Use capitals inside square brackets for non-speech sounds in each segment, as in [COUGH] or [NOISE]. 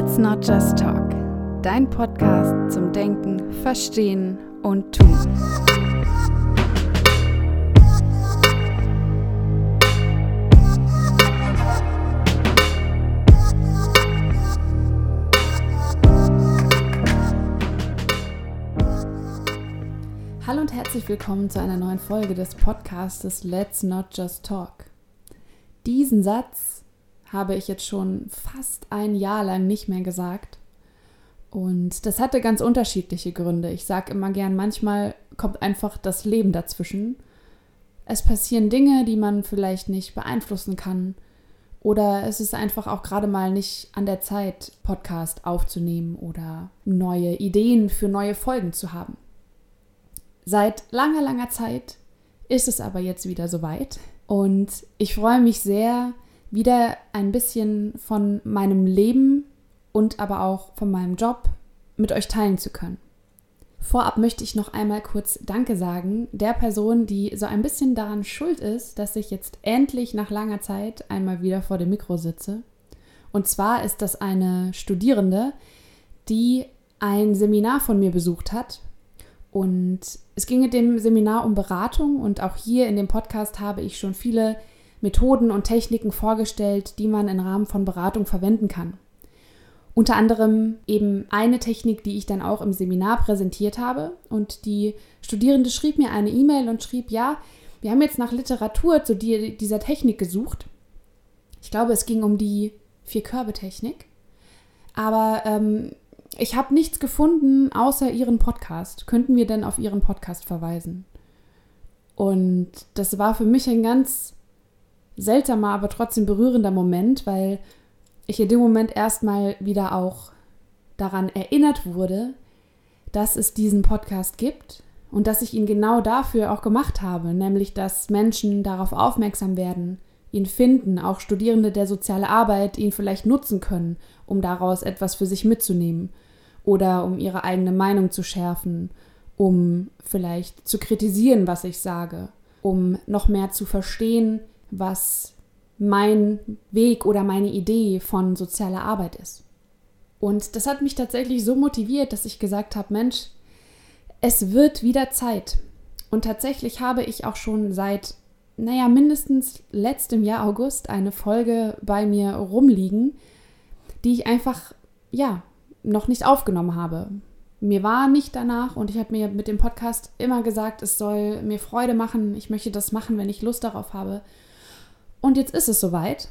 Let's Not Just Talk, dein Podcast zum Denken, Verstehen und Tun. Hallo und herzlich willkommen zu einer neuen Folge des Podcastes Let's Not Just Talk. Diesen Satz habe ich jetzt schon fast ein Jahr lang nicht mehr gesagt. Und das hatte ganz unterschiedliche Gründe. Ich sage immer gern, manchmal kommt einfach das Leben dazwischen. Es passieren Dinge, die man vielleicht nicht beeinflussen kann. Oder es ist einfach auch gerade mal nicht an der Zeit, Podcast aufzunehmen oder neue Ideen für neue Folgen zu haben. Seit langer, langer Zeit ist es aber jetzt wieder soweit. Und ich freue mich sehr, wieder ein bisschen von meinem Leben und aber auch von meinem Job mit euch teilen zu können. Vorab möchte ich noch einmal kurz Danke sagen der Person, die so ein bisschen daran schuld ist, dass ich jetzt endlich nach langer Zeit einmal wieder vor dem Mikro sitze. Und zwar ist das eine Studierende, die ein Seminar von mir besucht hat. Und es ging in dem Seminar um Beratung und auch hier in dem Podcast habe ich schon viele Methoden und Techniken vorgestellt, die man im Rahmen von Beratung verwenden kann. Unter anderem eben eine Technik, die ich dann auch im Seminar präsentiert habe. Und die Studierende schrieb mir eine E-Mail und schrieb, ja, wir haben jetzt nach Literatur zu dieser Technik gesucht. Ich glaube, es ging um die Vier-Körbe-Technik. Aber ähm, ich habe nichts gefunden außer Ihren Podcast. Könnten wir denn auf Ihren Podcast verweisen? Und das war für mich ein ganz seltsamer, aber trotzdem berührender Moment, weil ich in dem Moment erstmal wieder auch daran erinnert wurde, dass es diesen Podcast gibt und dass ich ihn genau dafür auch gemacht habe, nämlich dass Menschen darauf aufmerksam werden, ihn finden, auch Studierende der sozialen Arbeit ihn vielleicht nutzen können, um daraus etwas für sich mitzunehmen oder um ihre eigene Meinung zu schärfen, um vielleicht zu kritisieren, was ich sage, um noch mehr zu verstehen, was mein Weg oder meine Idee von sozialer Arbeit ist. Und das hat mich tatsächlich so motiviert, dass ich gesagt habe, Mensch, es wird wieder Zeit. Und tatsächlich habe ich auch schon seit, naja, mindestens letztem Jahr August eine Folge bei mir rumliegen, die ich einfach, ja, noch nicht aufgenommen habe. Mir war nicht danach und ich habe mir mit dem Podcast immer gesagt, es soll mir Freude machen, ich möchte das machen, wenn ich Lust darauf habe. Und jetzt ist es soweit.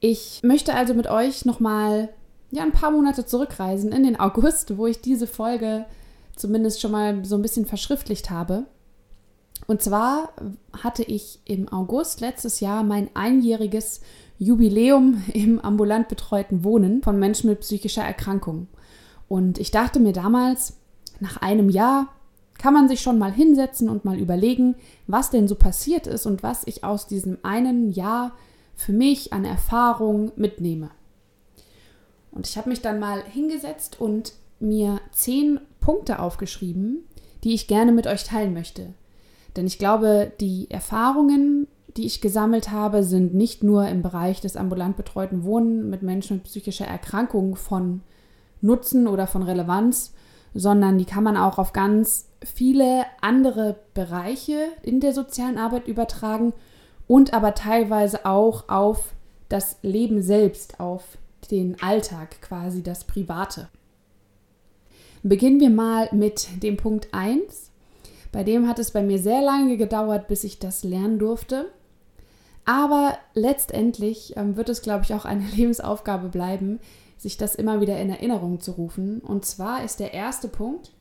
Ich möchte also mit euch nochmal ja, ein paar Monate zurückreisen in den August, wo ich diese Folge zumindest schon mal so ein bisschen verschriftlicht habe. Und zwar hatte ich im August letztes Jahr mein einjähriges Jubiläum im ambulant betreuten Wohnen von Menschen mit psychischer Erkrankung. Und ich dachte mir damals, nach einem Jahr kann man sich schon mal hinsetzen und mal überlegen, was denn so passiert ist und was ich aus diesem einen Jahr für mich an Erfahrung mitnehme. Und ich habe mich dann mal hingesetzt und mir zehn Punkte aufgeschrieben, die ich gerne mit euch teilen möchte. Denn ich glaube, die Erfahrungen, die ich gesammelt habe, sind nicht nur im Bereich des ambulant betreuten Wohnen mit Menschen mit psychischer Erkrankung von Nutzen oder von Relevanz, sondern die kann man auch auf ganz viele andere Bereiche in der sozialen Arbeit übertragen und aber teilweise auch auf das Leben selbst, auf den Alltag, quasi das Private. Beginnen wir mal mit dem Punkt 1. Bei dem hat es bei mir sehr lange gedauert, bis ich das lernen durfte. Aber letztendlich ähm, wird es, glaube ich, auch eine [LAUGHS] Lebensaufgabe bleiben, sich das immer wieder in Erinnerung zu rufen. Und zwar ist der erste Punkt,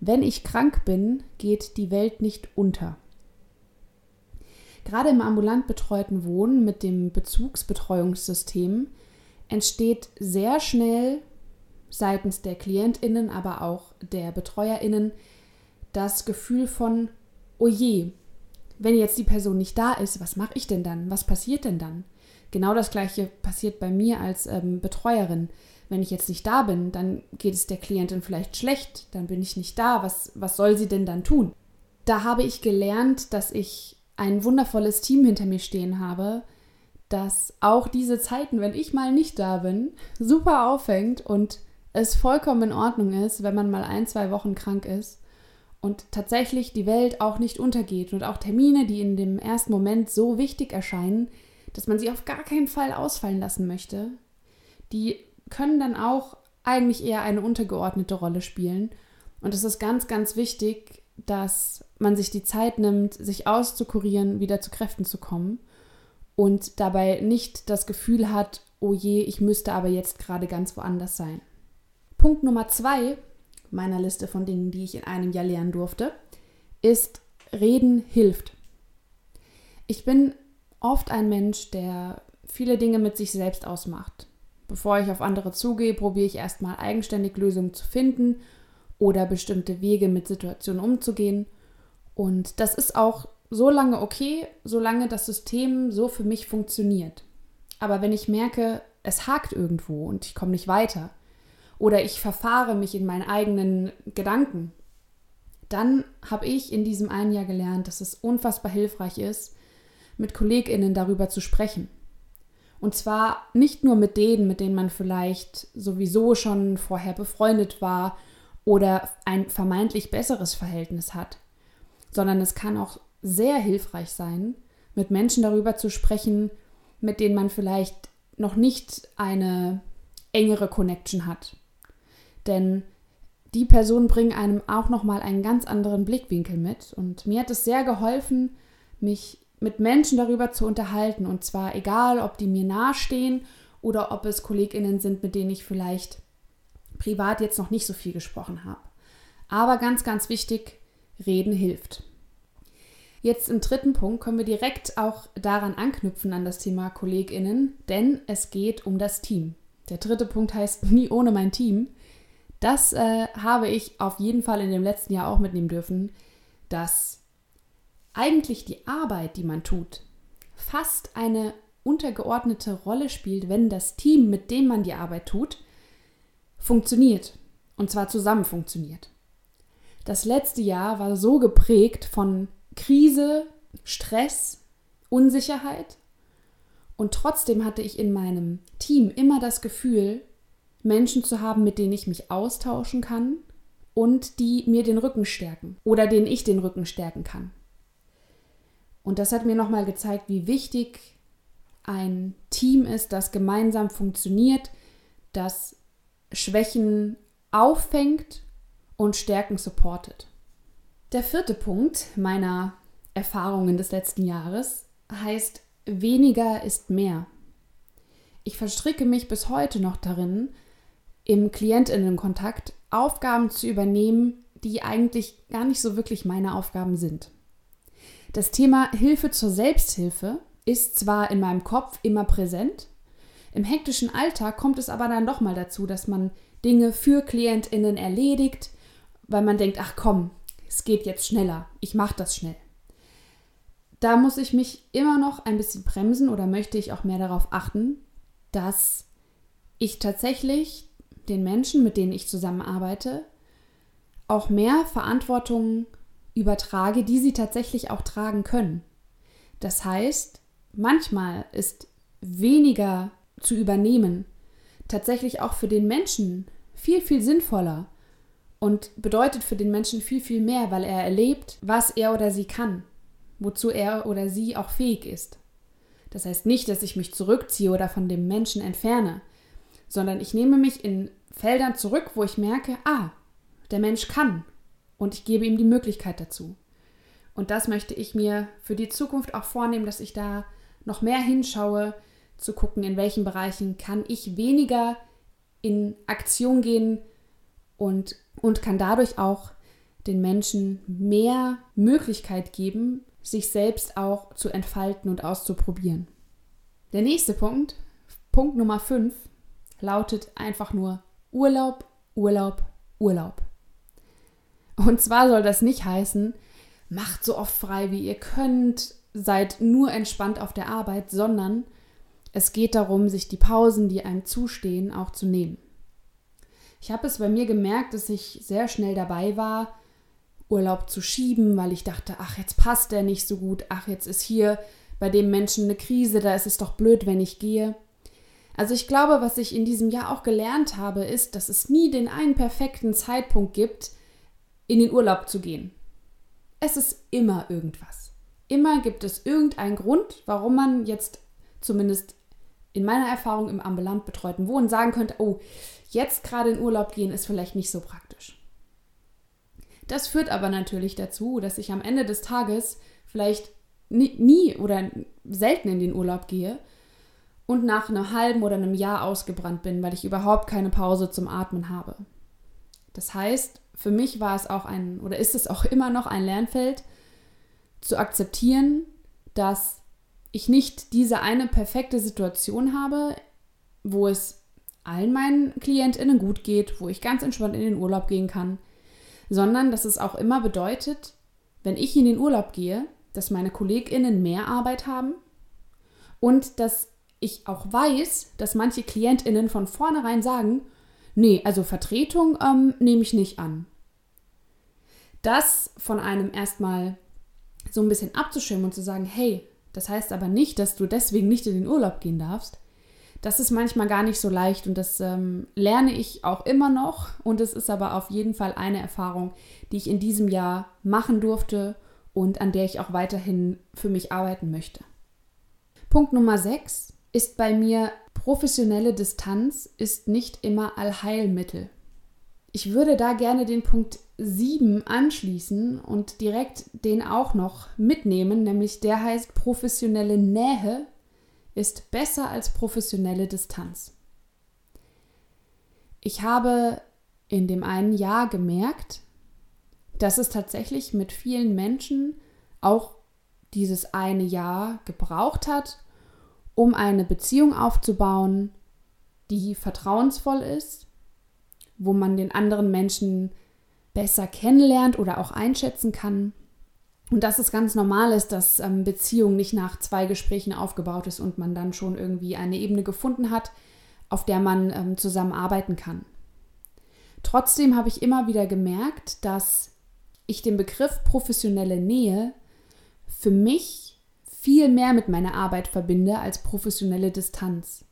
wenn ich krank bin, geht die Welt nicht unter. Gerade im ambulant betreuten Wohnen mit dem Bezugsbetreuungssystem entsteht sehr schnell seitens der Klientinnen, aber auch der Betreuerinnen das Gefühl von, oh je, wenn jetzt die Person nicht da ist, was mache ich denn dann? Was passiert denn dann? Genau das gleiche passiert bei mir als ähm, Betreuerin wenn ich jetzt nicht da bin, dann geht es der Klientin vielleicht schlecht, dann bin ich nicht da, was, was soll sie denn dann tun? Da habe ich gelernt, dass ich ein wundervolles Team hinter mir stehen habe, dass auch diese Zeiten, wenn ich mal nicht da bin, super aufhängt und es vollkommen in Ordnung ist, wenn man mal ein, zwei Wochen krank ist und tatsächlich die Welt auch nicht untergeht und auch Termine, die in dem ersten Moment so wichtig erscheinen, dass man sie auf gar keinen Fall ausfallen lassen möchte, die können dann auch eigentlich eher eine untergeordnete Rolle spielen. Und es ist ganz, ganz wichtig, dass man sich die Zeit nimmt, sich auszukurieren, wieder zu Kräften zu kommen und dabei nicht das Gefühl hat, oh je, ich müsste aber jetzt gerade ganz woanders sein. Punkt Nummer zwei meiner Liste von Dingen, die ich in einem Jahr lernen durfte, ist Reden hilft. Ich bin oft ein Mensch, der viele Dinge mit sich selbst ausmacht. Bevor ich auf andere zugehe, probiere ich erstmal eigenständig Lösungen zu finden oder bestimmte Wege mit Situationen umzugehen. Und das ist auch so lange okay, solange das System so für mich funktioniert. Aber wenn ich merke, es hakt irgendwo und ich komme nicht weiter oder ich verfahre mich in meinen eigenen Gedanken, dann habe ich in diesem einen Jahr gelernt, dass es unfassbar hilfreich ist, mit Kolleginnen darüber zu sprechen. Und zwar nicht nur mit denen, mit denen man vielleicht sowieso schon vorher befreundet war oder ein vermeintlich besseres Verhältnis hat, sondern es kann auch sehr hilfreich sein, mit Menschen darüber zu sprechen, mit denen man vielleicht noch nicht eine engere Connection hat. Denn die Personen bringen einem auch noch mal einen ganz anderen Blickwinkel mit und mir hat es sehr geholfen, mich mit Menschen darüber zu unterhalten. Und zwar egal, ob die mir nahestehen oder ob es KollegInnen sind, mit denen ich vielleicht privat jetzt noch nicht so viel gesprochen habe. Aber ganz, ganz wichtig, reden hilft. Jetzt im dritten Punkt können wir direkt auch daran anknüpfen an das Thema KollegInnen, denn es geht um das Team. Der dritte Punkt heißt [LAUGHS] nie ohne mein Team. Das äh, habe ich auf jeden Fall in dem letzten Jahr auch mitnehmen dürfen, dass eigentlich die Arbeit, die man tut, fast eine untergeordnete Rolle spielt, wenn das Team, mit dem man die Arbeit tut, funktioniert. Und zwar zusammen funktioniert. Das letzte Jahr war so geprägt von Krise, Stress, Unsicherheit. Und trotzdem hatte ich in meinem Team immer das Gefühl, Menschen zu haben, mit denen ich mich austauschen kann und die mir den Rücken stärken oder denen ich den Rücken stärken kann. Und das hat mir nochmal gezeigt, wie wichtig ein Team ist, das gemeinsam funktioniert, das Schwächen auffängt und Stärken supportet. Der vierte Punkt meiner Erfahrungen des letzten Jahres heißt, weniger ist mehr. Ich verstricke mich bis heute noch darin, im Klientinnenkontakt Aufgaben zu übernehmen, die eigentlich gar nicht so wirklich meine Aufgaben sind. Das Thema Hilfe zur Selbsthilfe ist zwar in meinem Kopf immer präsent, im hektischen Alltag kommt es aber dann doch mal dazu, dass man Dinge für Klientinnen erledigt, weil man denkt, ach komm, es geht jetzt schneller, ich mache das schnell. Da muss ich mich immer noch ein bisschen bremsen oder möchte ich auch mehr darauf achten, dass ich tatsächlich den Menschen, mit denen ich zusammenarbeite, auch mehr Verantwortung übertrage, die sie tatsächlich auch tragen können. Das heißt, manchmal ist weniger zu übernehmen tatsächlich auch für den Menschen viel, viel sinnvoller und bedeutet für den Menschen viel, viel mehr, weil er erlebt, was er oder sie kann, wozu er oder sie auch fähig ist. Das heißt nicht, dass ich mich zurückziehe oder von dem Menschen entferne, sondern ich nehme mich in Feldern zurück, wo ich merke, ah, der Mensch kann und ich gebe ihm die Möglichkeit dazu. Und das möchte ich mir für die Zukunft auch vornehmen, dass ich da noch mehr hinschaue, zu gucken, in welchen Bereichen kann ich weniger in Aktion gehen und, und kann dadurch auch den Menschen mehr Möglichkeit geben, sich selbst auch zu entfalten und auszuprobieren. Der nächste Punkt, Punkt Nummer 5, lautet einfach nur Urlaub, Urlaub, Urlaub. Und zwar soll das nicht heißen, macht so oft frei, wie ihr könnt, seid nur entspannt auf der Arbeit, sondern es geht darum, sich die Pausen, die einem zustehen, auch zu nehmen. Ich habe es bei mir gemerkt, dass ich sehr schnell dabei war, Urlaub zu schieben, weil ich dachte, ach, jetzt passt der nicht so gut, ach, jetzt ist hier bei dem Menschen eine Krise, da ist es doch blöd, wenn ich gehe. Also ich glaube, was ich in diesem Jahr auch gelernt habe, ist, dass es nie den einen perfekten Zeitpunkt gibt, in den Urlaub zu gehen. Es ist immer irgendwas. Immer gibt es irgendeinen Grund, warum man jetzt zumindest in meiner Erfahrung im ambulant betreuten Wohnen sagen könnte, oh, jetzt gerade in Urlaub gehen ist vielleicht nicht so praktisch. Das führt aber natürlich dazu, dass ich am Ende des Tages vielleicht nie, oder selten in den Urlaub gehe und nach einem halben oder einem Jahr ausgebrannt bin, weil ich überhaupt keine Pause zum Atmen habe. Das heißt, für mich war es auch ein oder ist es auch immer noch ein Lernfeld, zu akzeptieren, dass ich nicht diese eine perfekte Situation habe, wo es allen meinen KlientInnen gut geht, wo ich ganz entspannt in den Urlaub gehen kann, sondern dass es auch immer bedeutet, wenn ich in den Urlaub gehe, dass meine KollegInnen mehr Arbeit haben und dass ich auch weiß, dass manche KlientInnen von vornherein sagen, nee, also Vertretung ähm, nehme ich nicht an. Das von einem erstmal so ein bisschen abzuschirmen und zu sagen, hey, das heißt aber nicht, dass du deswegen nicht in den Urlaub gehen darfst, das ist manchmal gar nicht so leicht und das ähm, lerne ich auch immer noch und es ist aber auf jeden Fall eine Erfahrung, die ich in diesem Jahr machen durfte und an der ich auch weiterhin für mich arbeiten möchte. Punkt Nummer 6 ist bei mir, professionelle Distanz ist nicht immer Allheilmittel. Ich würde da gerne den Punkt 7 anschließen und direkt den auch noch mitnehmen, nämlich der heißt, professionelle Nähe ist besser als professionelle Distanz. Ich habe in dem einen Jahr gemerkt, dass es tatsächlich mit vielen Menschen auch dieses eine Jahr gebraucht hat, um eine Beziehung aufzubauen, die vertrauensvoll ist, wo man den anderen Menschen besser kennenlernt oder auch einschätzen kann. Und dass es ganz normal ist, dass ähm, Beziehung nicht nach zwei Gesprächen aufgebaut ist und man dann schon irgendwie eine Ebene gefunden hat, auf der man ähm, zusammenarbeiten kann. Trotzdem habe ich immer wieder gemerkt, dass ich den Begriff professionelle Nähe für mich viel mehr mit meiner Arbeit verbinde als professionelle Distanz.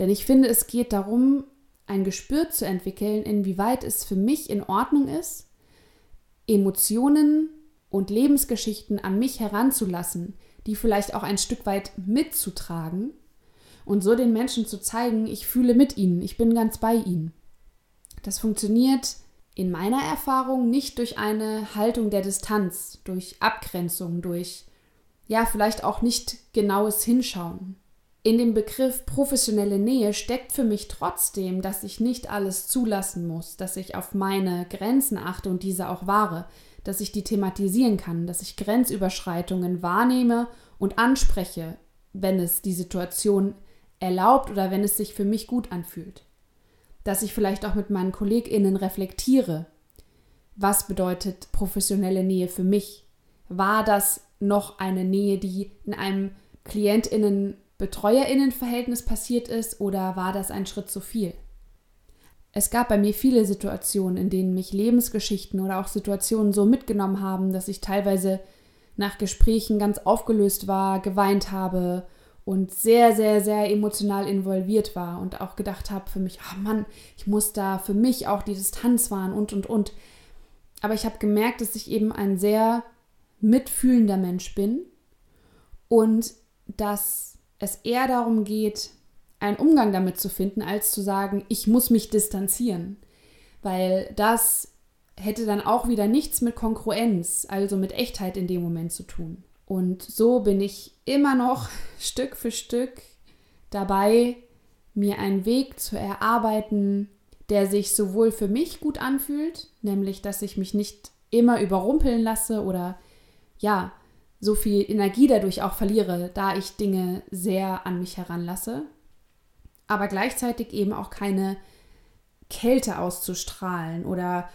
Denn ich finde, es geht darum, ein Gespür zu entwickeln, inwieweit es für mich in Ordnung ist, Emotionen und Lebensgeschichten an mich heranzulassen, die vielleicht auch ein Stück weit mitzutragen und so den Menschen zu zeigen, ich fühle mit ihnen, ich bin ganz bei ihnen. Das funktioniert in meiner Erfahrung nicht durch eine Haltung der Distanz, durch Abgrenzung, durch ja, vielleicht auch nicht genaues Hinschauen. In dem Begriff professionelle Nähe steckt für mich trotzdem, dass ich nicht alles zulassen muss, dass ich auf meine Grenzen achte und diese auch wahre, dass ich die thematisieren kann, dass ich Grenzüberschreitungen wahrnehme und anspreche, wenn es die Situation erlaubt oder wenn es sich für mich gut anfühlt. Dass ich vielleicht auch mit meinen KollegInnen reflektiere. Was bedeutet professionelle Nähe für mich? War das noch eine Nähe, die in einem KlientInnen Betreuerinnenverhältnis passiert ist oder war das ein Schritt zu viel? Es gab bei mir viele Situationen, in denen mich Lebensgeschichten oder auch Situationen so mitgenommen haben, dass ich teilweise nach Gesprächen ganz aufgelöst war, geweint habe und sehr, sehr, sehr emotional involviert war und auch gedacht habe für mich, oh Mann, ich muss da für mich auch die Distanz wahren und, und, und. Aber ich habe gemerkt, dass ich eben ein sehr mitfühlender Mensch bin und dass es eher darum geht, einen Umgang damit zu finden, als zu sagen, ich muss mich distanzieren. Weil das hätte dann auch wieder nichts mit Konkurrenz, also mit Echtheit in dem Moment zu tun. Und so bin ich immer noch [LAUGHS] Stück für Stück dabei, mir einen Weg zu erarbeiten, der sich sowohl für mich gut anfühlt, nämlich dass ich mich nicht immer überrumpeln lasse oder ja, so viel Energie dadurch auch verliere, da ich Dinge sehr an mich heranlasse, aber gleichzeitig eben auch keine Kälte auszustrahlen oder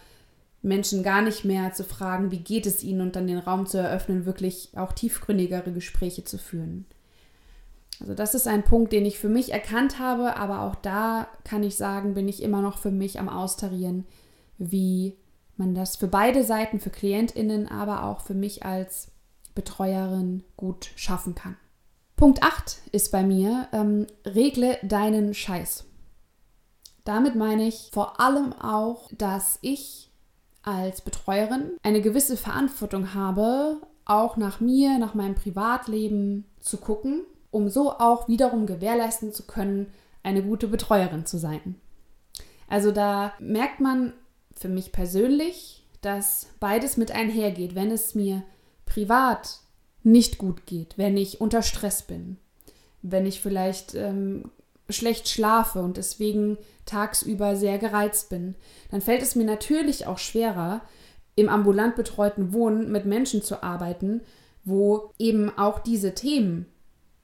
Menschen gar nicht mehr zu fragen, wie geht es ihnen und dann den Raum zu eröffnen, wirklich auch tiefgründigere Gespräche zu führen. Also das ist ein Punkt, den ich für mich erkannt habe, aber auch da kann ich sagen, bin ich immer noch für mich am Austarieren, wie man das für beide Seiten, für Klientinnen, aber auch für mich als Betreuerin gut schaffen kann. Punkt 8 ist bei mir, ähm, regle deinen Scheiß. Damit meine ich vor allem auch, dass ich als Betreuerin eine gewisse Verantwortung habe, auch nach mir, nach meinem Privatleben zu gucken, um so auch wiederum gewährleisten zu können, eine gute Betreuerin zu sein. Also da merkt man für mich persönlich, dass beides mit einhergeht. Wenn es mir privat nicht gut geht, wenn ich unter Stress bin, wenn ich vielleicht ähm, schlecht schlafe und deswegen tagsüber sehr gereizt bin, dann fällt es mir natürlich auch schwerer, im ambulant betreuten Wohnen mit Menschen zu arbeiten, wo eben auch diese Themen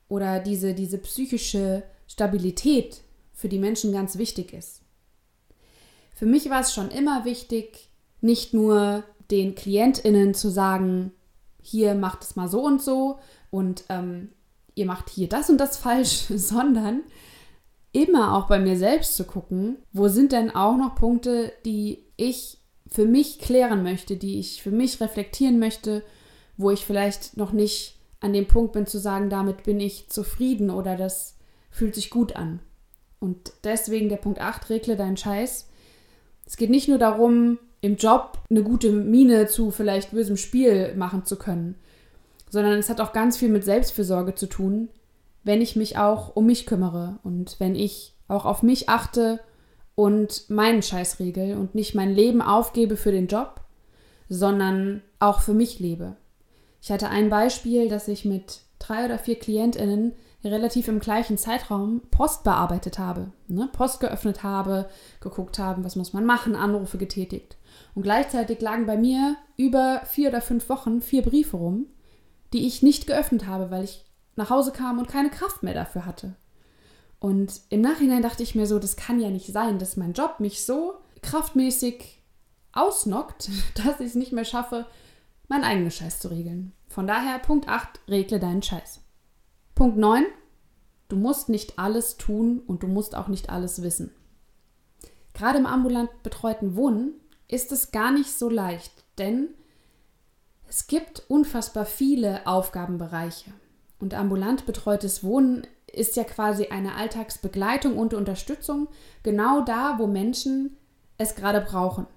oder diese, diese psychische Stabilität für die Menschen ganz wichtig ist. Für mich war es schon immer wichtig, nicht nur den KlientInnen zu sagen, hier macht es mal so und so und ähm, ihr macht hier das und das falsch, [LAUGHS] sondern immer auch bei mir selbst zu gucken, wo sind denn auch noch Punkte, die ich für mich klären möchte, die ich für mich reflektieren möchte, wo ich vielleicht noch nicht an dem Punkt bin zu sagen, damit bin ich zufrieden oder das fühlt sich gut an. Und deswegen der Punkt 8, regle deinen Scheiß. Es geht nicht nur darum, im Job eine gute Miene zu vielleicht bösem Spiel machen zu können, sondern es hat auch ganz viel mit Selbstfürsorge zu tun, wenn ich mich auch um mich kümmere und wenn ich auch auf mich achte und meinen Scheiß regel und nicht mein Leben aufgebe für den Job, sondern auch für mich lebe. Ich hatte ein Beispiel, dass ich mit drei oder vier KlientInnen relativ im gleichen Zeitraum Post bearbeitet habe. Ne? Post geöffnet habe, geguckt haben, was muss man machen, Anrufe getätigt. Und gleichzeitig lagen bei mir über vier oder fünf Wochen vier Briefe rum, die ich nicht geöffnet habe, weil ich nach Hause kam und keine Kraft mehr dafür hatte. Und im Nachhinein dachte ich mir so, das kann ja nicht sein, dass mein Job mich so kraftmäßig ausnockt, [LAUGHS] dass ich es nicht mehr schaffe, meinen eigenen Scheiß zu regeln. Von daher, Punkt 8, regle deinen Scheiß. Punkt 9, du musst nicht alles tun und du musst auch nicht alles wissen. Gerade im ambulant betreuten Wohnen ist es gar nicht so leicht, denn es gibt unfassbar viele Aufgabenbereiche. Und ambulant betreutes Wohnen ist ja quasi eine Alltagsbegleitung und Unterstützung genau da, wo Menschen es gerade brauchen.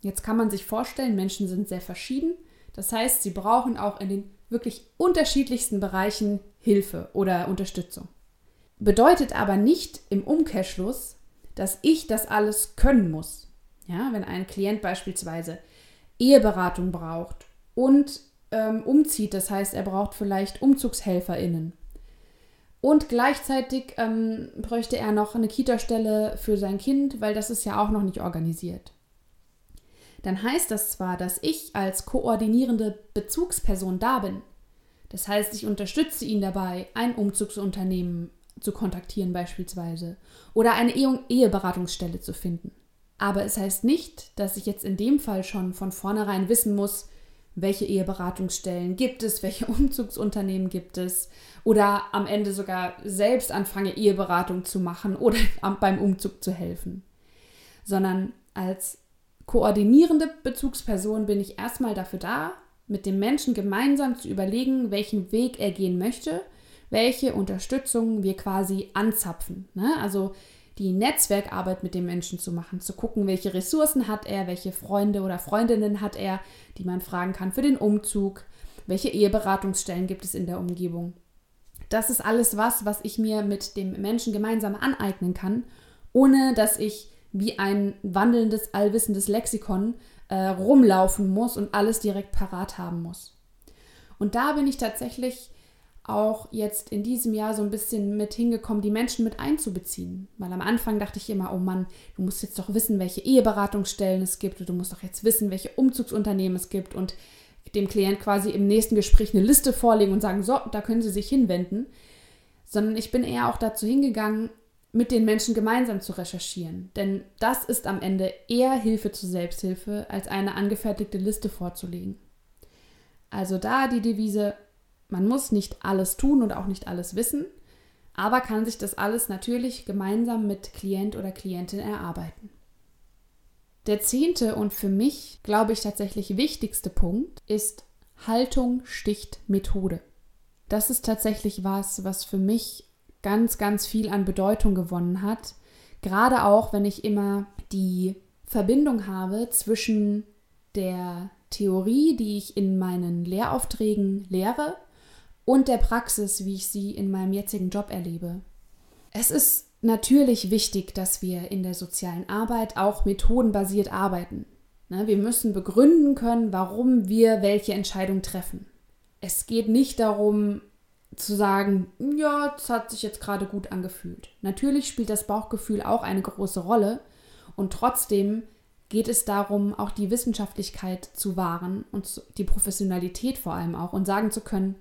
Jetzt kann man sich vorstellen, Menschen sind sehr verschieden. Das heißt, sie brauchen auch in den wirklich unterschiedlichsten Bereichen Hilfe oder Unterstützung. Bedeutet aber nicht im Umkehrschluss, dass ich das alles können muss. Ja, wenn ein Klient beispielsweise Eheberatung braucht und ähm, umzieht. Das heißt, er braucht vielleicht UmzugshelferInnen. Und gleichzeitig ähm, bräuchte er noch eine Kita-Stelle für sein Kind, weil das ist ja auch noch nicht organisiert. Dann heißt das zwar, dass ich als koordinierende Bezugsperson da bin. Das heißt, ich unterstütze ihn dabei, ein Umzugsunternehmen zu kontaktieren beispielsweise oder eine Eheberatungsstelle zu finden. Aber es heißt nicht, dass ich jetzt in dem Fall schon von vornherein wissen muss, welche Eheberatungsstellen gibt es, welche [LAUGHS] Umzugsunternehmen gibt es oder am Ende sogar selbst anfange, Eheberatung zu machen oder [LAUGHS] beim Umzug zu helfen. Sondern als koordinierende Bezugsperson bin ich erstmal dafür da, mit dem Menschen gemeinsam zu überlegen, welchen Weg er gehen möchte, welche Unterstützung wir quasi anzapfen. Ne? Also die Netzwerkarbeit mit dem Menschen zu machen, zu gucken, welche Ressourcen hat er, welche Freunde oder Freundinnen hat er, die man fragen kann für den Umzug, welche Eheberatungsstellen gibt es in der Umgebung. Das ist alles was, was ich mir mit dem Menschen gemeinsam aneignen kann, ohne dass ich wie ein wandelndes, allwissendes Lexikon äh, rumlaufen muss und alles direkt parat haben muss. Und da bin ich tatsächlich auch jetzt in diesem Jahr so ein bisschen mit hingekommen, die Menschen mit einzubeziehen. Weil am Anfang dachte ich immer, oh Mann, du musst jetzt doch wissen, welche Eheberatungsstellen es gibt und du musst doch jetzt wissen, welche Umzugsunternehmen es gibt und dem Klient quasi im nächsten Gespräch eine Liste vorlegen und sagen, so, da können Sie sich hinwenden. Sondern ich bin eher auch dazu hingegangen, mit den Menschen gemeinsam zu recherchieren. Denn das ist am Ende eher Hilfe zur Selbsthilfe, als eine angefertigte Liste vorzulegen. Also da die Devise, man muss nicht alles tun und auch nicht alles wissen, aber kann sich das alles natürlich gemeinsam mit Klient oder Klientin erarbeiten. Der zehnte und für mich, glaube ich, tatsächlich wichtigste Punkt ist Haltung sticht Methode. Das ist tatsächlich was, was für mich ganz, ganz viel an Bedeutung gewonnen hat. Gerade auch, wenn ich immer die Verbindung habe zwischen der Theorie, die ich in meinen Lehraufträgen lehre, und der Praxis, wie ich sie in meinem jetzigen Job erlebe. Es ist natürlich wichtig, dass wir in der sozialen Arbeit auch methodenbasiert arbeiten. Ne, wir müssen begründen können, warum wir welche Entscheidung treffen. Es geht nicht darum zu sagen, ja, das hat sich jetzt gerade gut angefühlt. Natürlich spielt das Bauchgefühl auch eine große Rolle und trotzdem geht es darum, auch die Wissenschaftlichkeit zu wahren und die Professionalität vor allem auch und sagen zu können,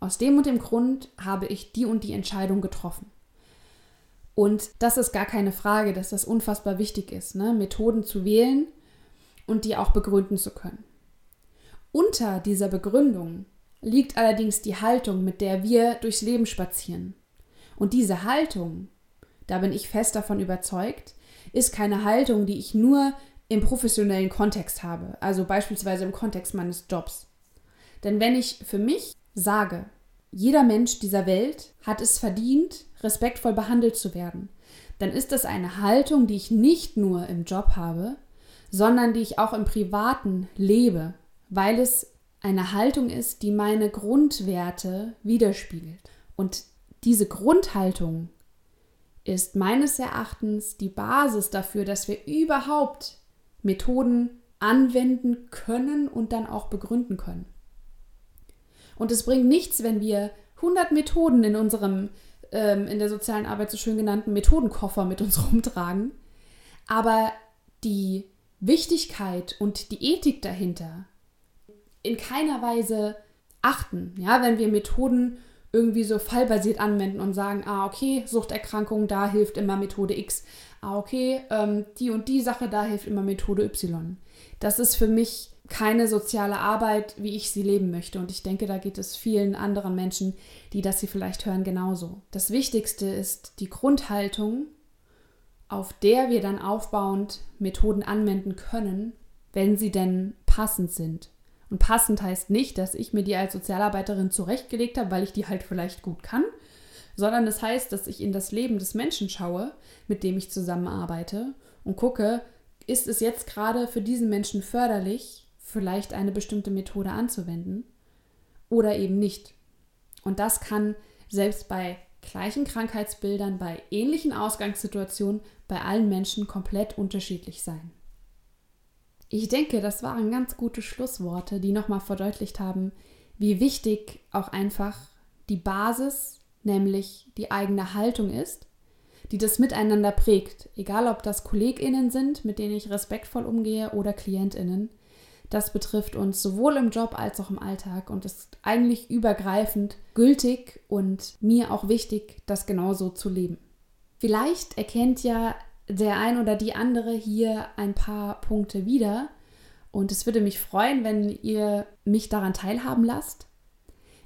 aus dem und dem Grund habe ich die und die Entscheidung getroffen. Und das ist gar keine Frage, dass das unfassbar wichtig ist, ne? Methoden zu wählen und die auch begründen zu können. Unter dieser Begründung liegt allerdings die Haltung, mit der wir durchs Leben spazieren. Und diese Haltung, da bin ich fest davon überzeugt, ist keine Haltung, die ich nur im professionellen Kontext habe, also beispielsweise im Kontext meines Jobs. Denn wenn ich für mich sage, jeder Mensch dieser Welt hat es verdient, respektvoll behandelt zu werden, dann ist das eine Haltung, die ich nicht nur im Job habe, sondern die ich auch im Privaten lebe, weil es eine Haltung ist, die meine Grundwerte widerspiegelt. Und diese Grundhaltung ist meines Erachtens die Basis dafür, dass wir überhaupt Methoden anwenden können und dann auch begründen können. Und es bringt nichts, wenn wir 100 Methoden in unserem, ähm, in der sozialen Arbeit so schön genannten Methodenkoffer mit uns [LAUGHS] rumtragen, aber die Wichtigkeit und die Ethik dahinter in keiner Weise achten. Ja, wenn wir Methoden irgendwie so fallbasiert anwenden und sagen, ah, okay, Suchterkrankung, da hilft immer Methode X. Ah, okay, ähm, die und die Sache, da hilft immer Methode Y. Das ist für mich keine soziale Arbeit, wie ich sie leben möchte. Und ich denke, da geht es vielen anderen Menschen, die das hier vielleicht hören, genauso. Das Wichtigste ist die Grundhaltung, auf der wir dann aufbauend Methoden anwenden können, wenn sie denn passend sind. Und passend heißt nicht, dass ich mir die als Sozialarbeiterin zurechtgelegt habe, weil ich die halt vielleicht gut kann, sondern es das heißt, dass ich in das Leben des Menschen schaue, mit dem ich zusammenarbeite und gucke, ist es jetzt gerade für diesen Menschen förderlich, vielleicht eine bestimmte Methode anzuwenden oder eben nicht. Und das kann selbst bei gleichen Krankheitsbildern, bei ähnlichen Ausgangssituationen bei allen Menschen komplett unterschiedlich sein. Ich denke, das waren ganz gute Schlussworte, die nochmal verdeutlicht haben, wie wichtig auch einfach die Basis, nämlich die eigene Haltung ist, die das Miteinander prägt, egal ob das Kolleginnen sind, mit denen ich respektvoll umgehe, oder Klientinnen. Das betrifft uns sowohl im Job als auch im Alltag und ist eigentlich übergreifend gültig und mir auch wichtig, das genauso zu leben. Vielleicht erkennt ja der ein oder die andere hier ein paar Punkte wieder. Und es würde mich freuen, wenn ihr mich daran teilhaben lasst.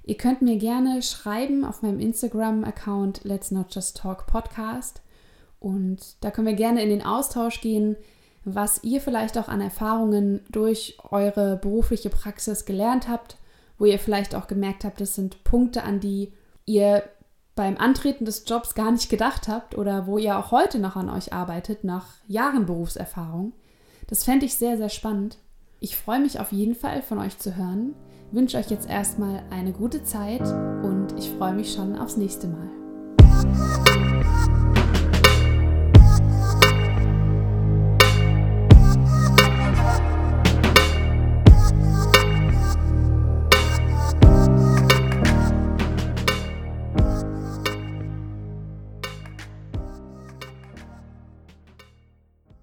Ihr könnt mir gerne schreiben auf meinem Instagram-Account Let's Not Just Talk Podcast. Und da können wir gerne in den Austausch gehen, was ihr vielleicht auch an Erfahrungen durch eure berufliche Praxis gelernt habt, wo ihr vielleicht auch gemerkt habt, das sind Punkte, an die ihr beim Antreten des Jobs gar nicht gedacht habt oder wo ihr auch heute noch an euch arbeitet, nach Jahren Berufserfahrung. Das fände ich sehr, sehr spannend. Ich freue mich auf jeden Fall von euch zu hören, wünsche euch jetzt erstmal eine gute Zeit und ich freue mich schon aufs nächste Mal.